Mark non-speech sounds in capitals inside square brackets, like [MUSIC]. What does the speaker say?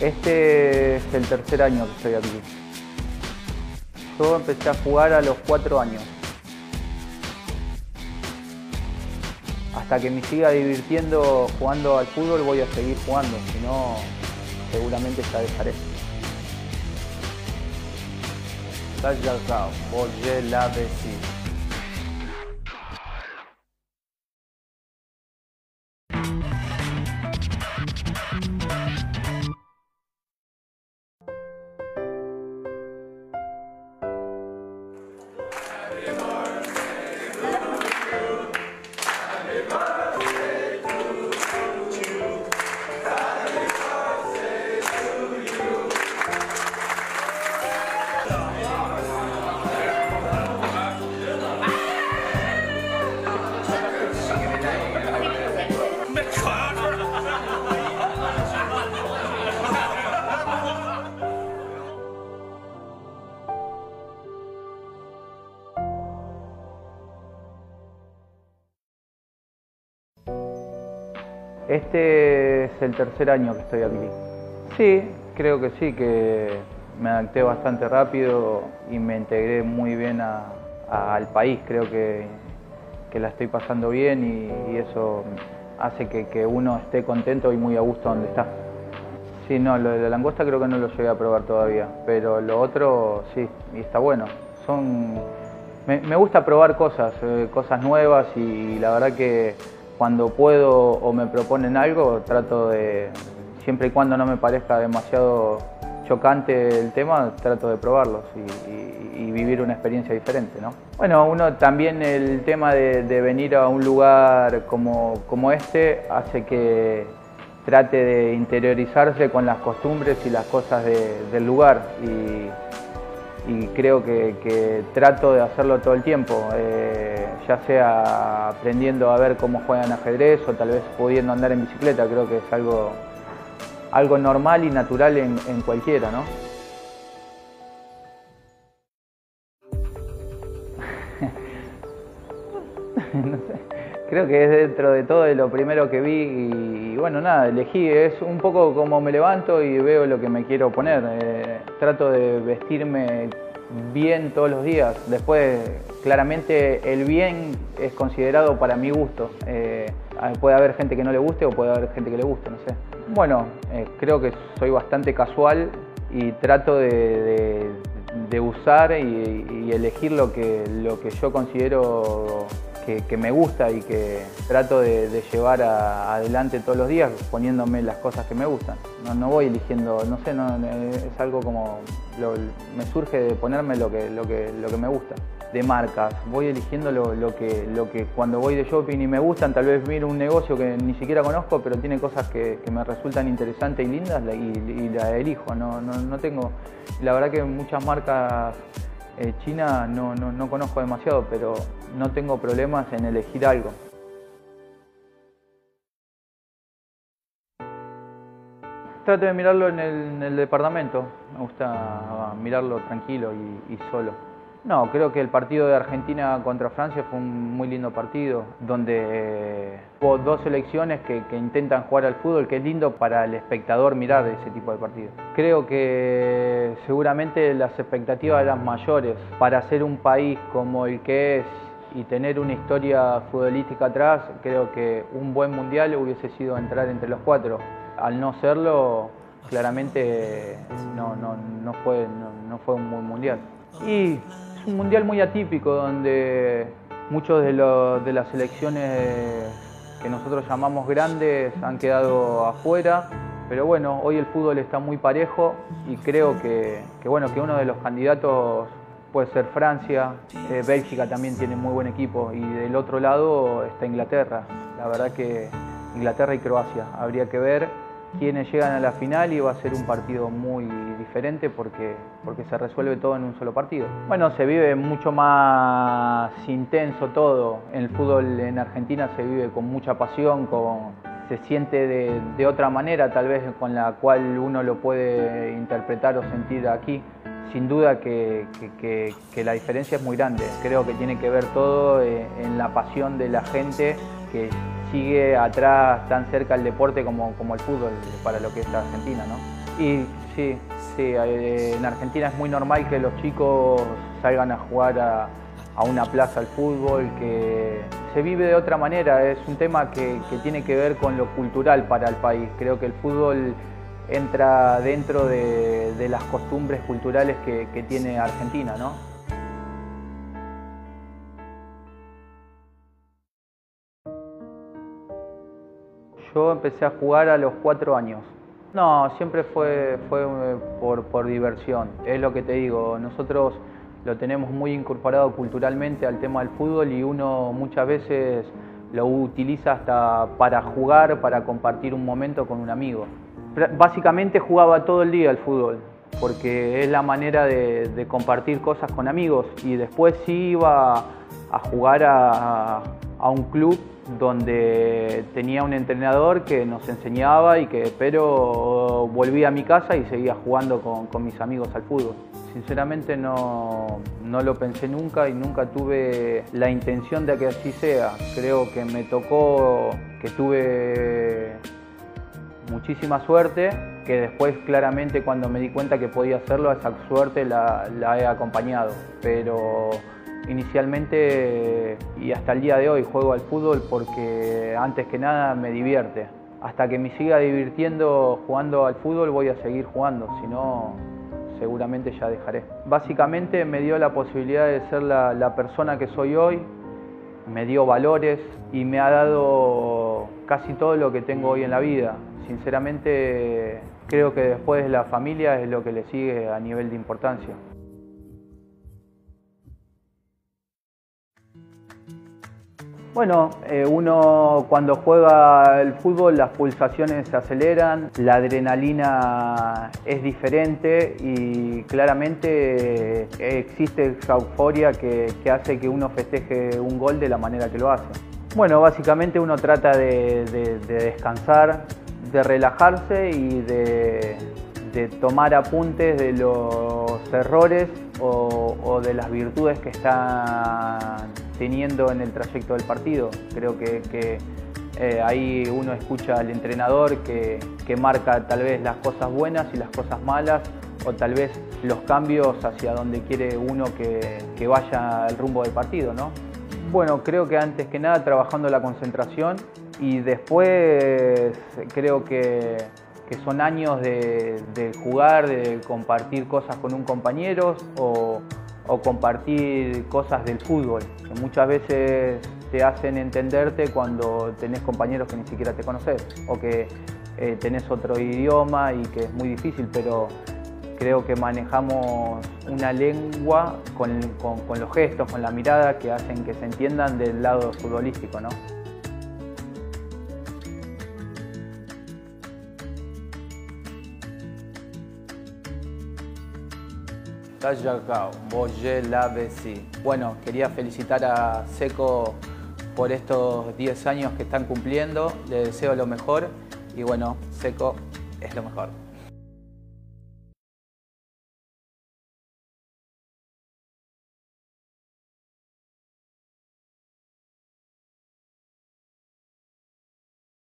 Este es el tercer año que estoy aquí. Yo empecé a jugar a los cuatro años. Hasta que me siga divirtiendo jugando al fútbol voy a seguir jugando, si no seguramente ya dejaré. la Este es el tercer año que estoy aquí. Sí, creo que sí, que me adapté bastante rápido y me integré muy bien al país. Creo que, la estoy pasando bien y, eso hace que, uno esté contento y muy a gusto donde está. Sí, no, lo de la langosta creo que no lo llegué a probar todavía, pero lo otro sí, y está bueno. Son, me, gusta probar cosas, eh, cosas nuevas y la verdad que cuando puedo o me proponen algo, trato de, siempre y cuando no me parezca demasiado chocante el tema, trato de probarlos y, vivir una experiencia diferente. ¿no? Bueno, uno también el tema de, venir a un lugar como, como este hace que trate de interiorizarse con las costumbres y las cosas del lugar y, creo que, trato de hacerlo todo el tiempo. Eh, ya sea aprendiendo a ver cómo juegan ajedrez o tal vez pudiendo andar en bicicleta, creo que es algo, algo normal y natural en, cualquiera, ¿no? [LAUGHS] Creo que es dentro de todo lo primero que vi y, bueno, nada, elegí, es un poco como me levanto y veo lo que me quiero poner. Eh, trato de vestirme bien todos los días. Después, claramente, el bien es considerado para mi gusto. Eh, puede haber gente que no le guste o puede haber gente que le guste, no sé. Bueno, eh, creo que soy bastante casual y trato de, usar y, elegir lo que, lo que yo considero que, me gusta y que trato de, llevar adelante todos los días poniéndome las cosas que me gustan. No, voy eligiendo, no sé, no, es algo como, me surge de ponerme lo que, lo, que, lo que me gusta. De marcas, voy eligiendo lo, que, lo que cuando voy de shopping y me gustan, tal vez miro un negocio que ni siquiera conozco, pero tiene cosas que, me resultan interesantes y lindas y, la elijo. No, no tengo, la verdad que muchas marcas eh, China no, no, conozco demasiado, pero no tengo problemas en elegir algo. Trato de mirarlo en el, departamento, me gusta mirarlo tranquilo y solo. No, creo que el partido de Argentina contra Francia fue un muy lindo partido, donde eh, hubo dos selecciones que, intentan jugar al fútbol, que es lindo para el espectador mirar ese tipo de partidos. Creo que seguramente las expectativas eran mayores para ser un país como el que es y tener una historia futbolística atrás, creo que un buen mundial hubiese sido entrar entre los cuatro. Al no serlo, claramente no, no, fue, no, fue un buen mundial. Y un mundial muy atípico donde muchos de, de las selecciones que nosotros llamamos grandes han quedado afuera. Pero bueno, hoy el fútbol está muy parejo y creo que, bueno, que uno de los candidatos puede ser Francia, eh, Bélgica también tiene muy buen equipo y del otro lado está Inglaterra. La verdad que Inglaterra y Croacia, habría que ver quienes llegan a la final y va a ser un partido muy diferente porque, porque se resuelve todo en un solo partido. Bueno, se vive mucho más intenso todo. El fútbol en Argentina se vive con mucha pasión, con, se siente de, otra manera tal vez con la cual uno lo puede interpretar o sentir aquí. Sin duda que, que la diferencia es muy grande. Creo que tiene que ver todo eh, en la pasión de la gente que sigue atrás tan cerca el deporte como, como el fútbol para lo que es Argentina, ¿no? Y sí, sí, eh, en Argentina es muy normal que los chicos salgan a jugar a, una plaza al fútbol, que se vive de otra manera, es un tema que, tiene que ver con lo cultural para el país. Creo que el fútbol entra dentro de, las costumbres culturales que, que tiene Argentina, ¿no? Yo empecé a jugar a los cuatro años. No, siempre fue, fue eh, por, diversión. Es lo que te digo, nosotros lo tenemos muy incorporado culturalmente al tema del fútbol y uno muchas veces lo utiliza hasta para jugar, para compartir un momento con un amigo. Básicamente jugaba todo el día al fútbol, porque es la manera de, compartir cosas con amigos y después sí iba a jugar a, a un club donde tenía un entrenador que nos enseñaba y que pero volví a mi casa y seguía jugando con, mis amigos al fútbol. Sinceramente no, no, lo pensé nunca y nunca tuve la intención de que así sea. Creo que me tocó que tuve muchísima suerte, que después claramente cuando me di cuenta que podía hacerlo, esa suerte la, la he acompañado. Pero Inicialmente y hasta el día de hoy juego al fútbol porque antes que nada me divierte. Hasta que me siga divirtiendo jugando al fútbol voy a seguir jugando, si no seguramente ya dejaré. Básicamente me dio la posibilidad de ser la, persona que soy hoy, me dio valores y me ha dado casi todo lo que tengo hoy en la vida. Sinceramente creo que después de la familia es lo que le sigue a nivel de importancia. Bueno, eh, uno cuando juega el fútbol las pulsaciones se aceleran, la adrenalina es diferente y claramente eh, existe esa euforia que, hace que uno festeje un gol de la manera que lo hace. Bueno, básicamente uno trata de, descansar, de relajarse y de, tomar apuntes de los errores o de las virtudes que están teniendo en el trayecto del partido. Creo que, eh, ahí uno escucha al entrenador que, marca tal vez las cosas buenas y las cosas malas o tal vez los cambios hacia donde quiere uno que, vaya el rumbo del partido. ¿no? Bueno, creo que antes que nada trabajando la concentración y después creo que, son años de, de, jugar, de compartir cosas con un compañero o compartir cosas del fútbol, que muchas veces te hacen entenderte cuando tenés compañeros que ni siquiera te conoces o que eh, tenés otro idioma y que es muy difícil, pero creo que manejamos una lengua con, con los gestos, con la mirada que hacen que se entiendan del lado futbolístico. ¿no? Bueno, quería felicitar a Seco por estos 10 años que están cumpliendo. Le deseo lo mejor y bueno, Seco es lo mejor.